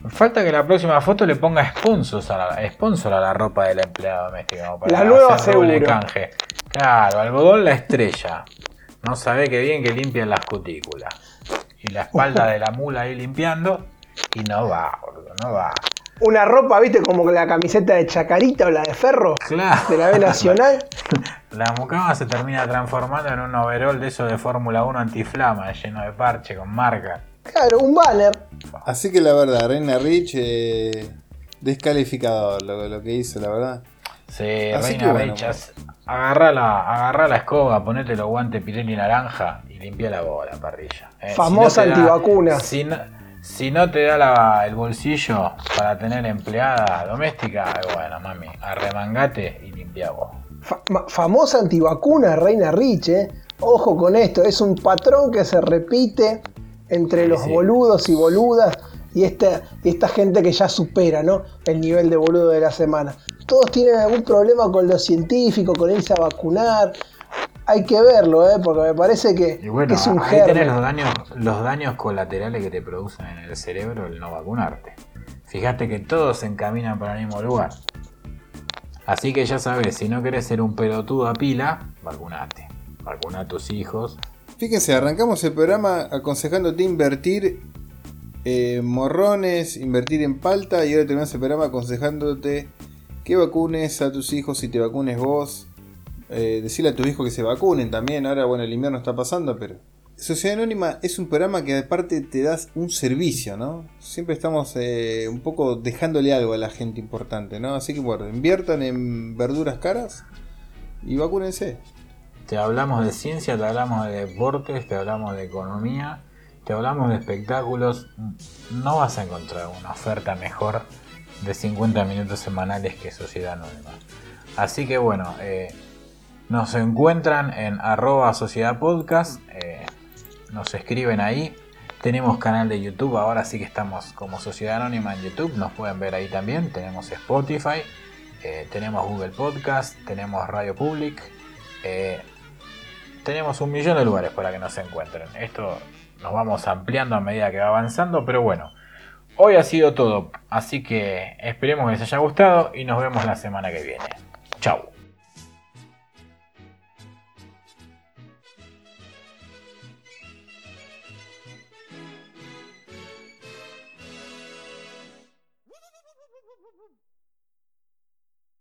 Falta que la próxima foto le ponga sponsors a la, sponsor a la ropa de la empleada doméstica. la nueva seguro. canje. Claro, algodón la estrella. No sabe qué bien que limpian las cutículas. Y la espalda de la mula ahí limpiando. Y no va, boludo, no va. Una ropa, viste, como la camiseta de Chacarita o la de Ferro. Claro. De la B Nacional. la mucama se termina transformando en un overol de eso de Fórmula 1 antiflama, lleno de parche, con marca. Claro, un banner. Así que la verdad, Reina Rich, eh, descalificador lo, que hizo, la verdad. Sí, Reina Rich, agarra la, la escoba, ponete los guantes Pirelli naranja y limpia la bola, parrilla. Eh, Famosa antivacuna. Si no, te da el bolsillo para tener empleada doméstica, bueno, mami, arremangate y limpia vos. famosa antivacuna, Reina Rich, ¿eh? Ojo con esto, es un patrón que se repite entre los sí. boludos y boludas y esta, y esta gente que ya supera ¿no? el nivel de boludo de la semana. Todos tienen algún problema con lo científico, con irse a vacunar. Hay que verlo, ¿eh? porque me parece que, Y bueno, que es un ahí tenés los daños, los daños colaterales que te producen en el cerebro el no vacunarte. Fíjate que todos se encaminan para el mismo lugar. Así que ya sabes, si no querés ser un pelotudo a pila, vacunate. Vacuna a tus hijos. Fíjense, arrancamos el programa aconsejándote invertir en morrones, invertir en palta y ahora terminamos el programa aconsejándote que vacunes a tus hijos y te vacunes vos. Eh, decirle a tus hijos que se vacunen también. Ahora, bueno, el invierno está pasando, pero... Sociedad Anónima es un programa que aparte te das un servicio, ¿no? Siempre estamos eh, un poco dejándole algo a la gente importante, ¿no? Así que bueno, inviertan en verduras caras y vacúnense. Te hablamos de ciencia, te hablamos de deportes, te hablamos de economía, te hablamos de espectáculos. No vas a encontrar una oferta mejor de 50 minutos semanales que Sociedad Anónima. Así que bueno, eh, nos encuentran en arroba sociedad podcast, eh, nos escriben ahí. Tenemos canal de YouTube, ahora sí que estamos como Sociedad Anónima en YouTube, nos pueden ver ahí también. Tenemos Spotify, eh, tenemos Google Podcast, tenemos Radio Public. Tenemos un millón de lugares para que nos encuentren. Esto nos vamos ampliando a medida que va avanzando, pero bueno, hoy ha sido todo. Así que esperemos que les haya gustado y nos vemos la semana que viene. Chau.